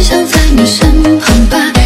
只想在你身旁吧。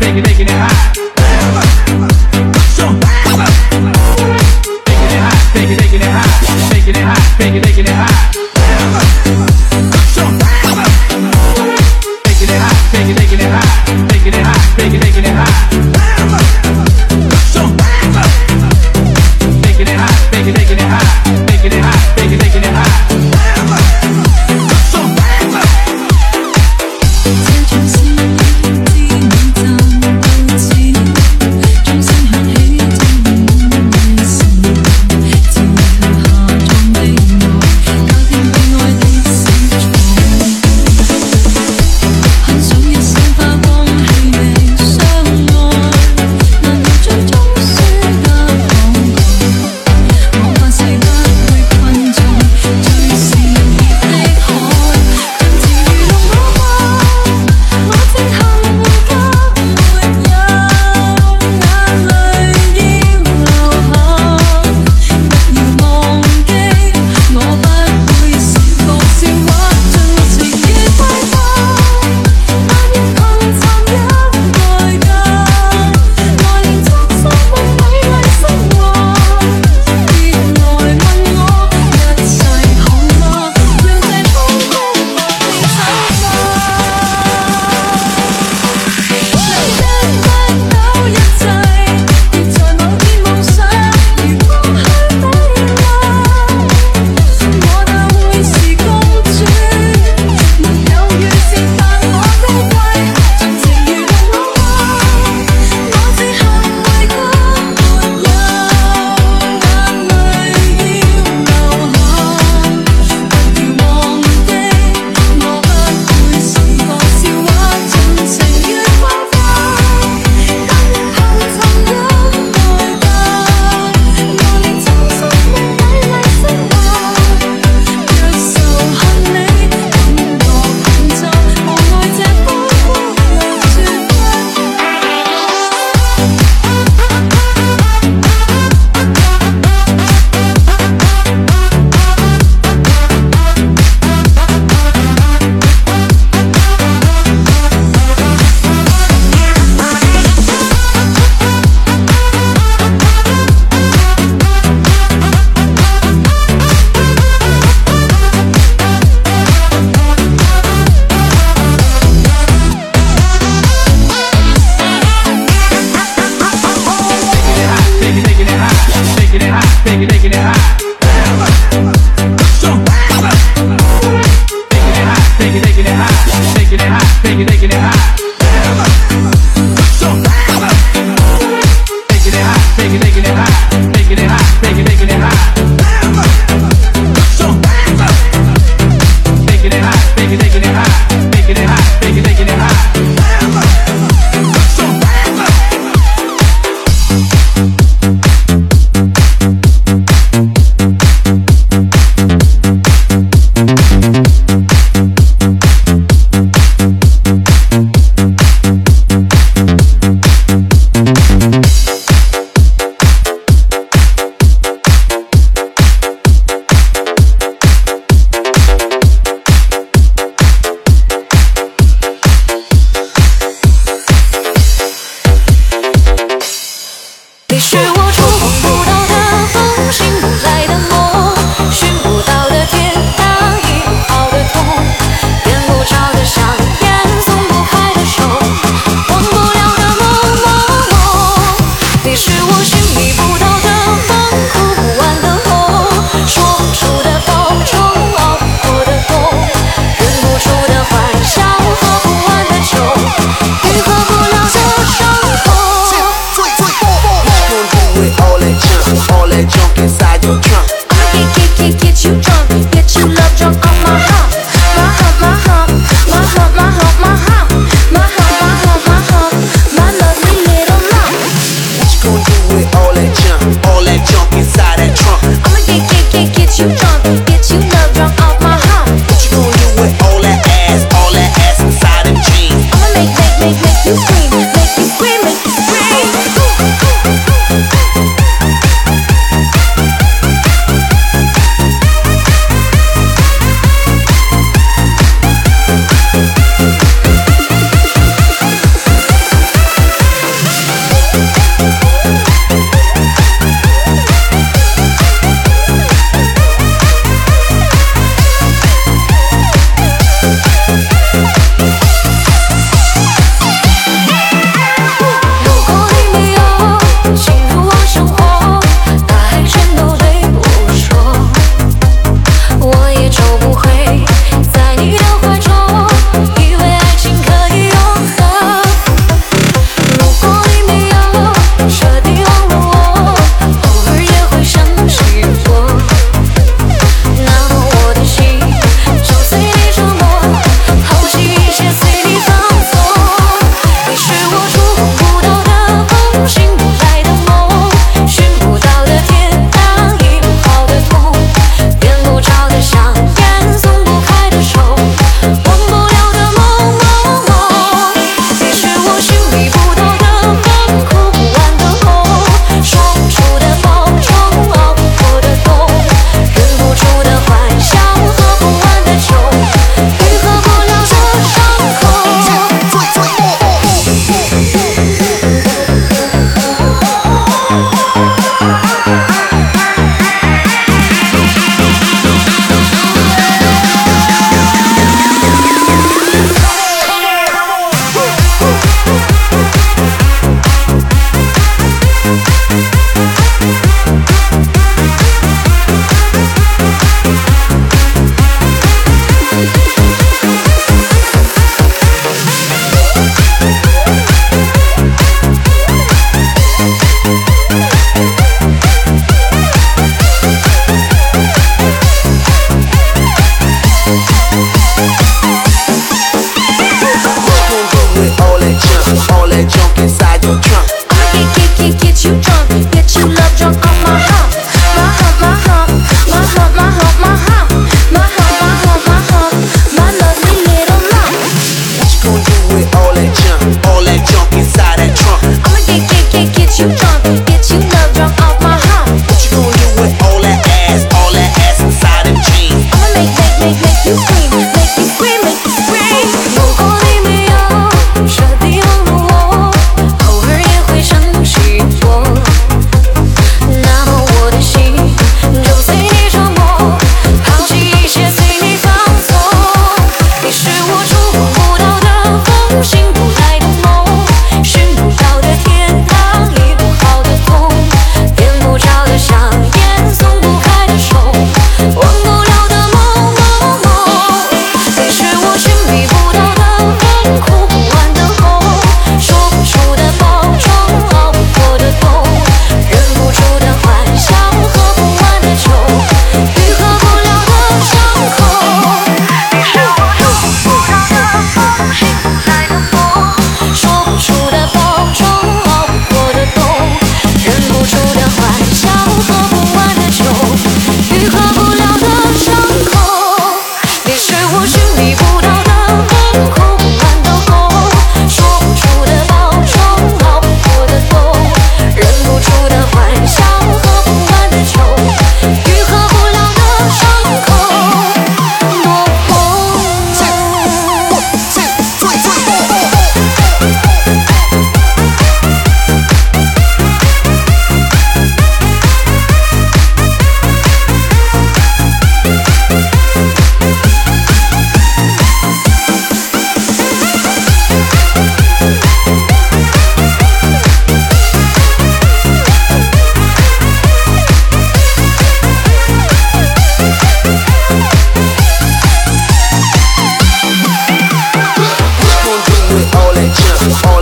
making, making it hot. Take it, take it.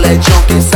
all that junk.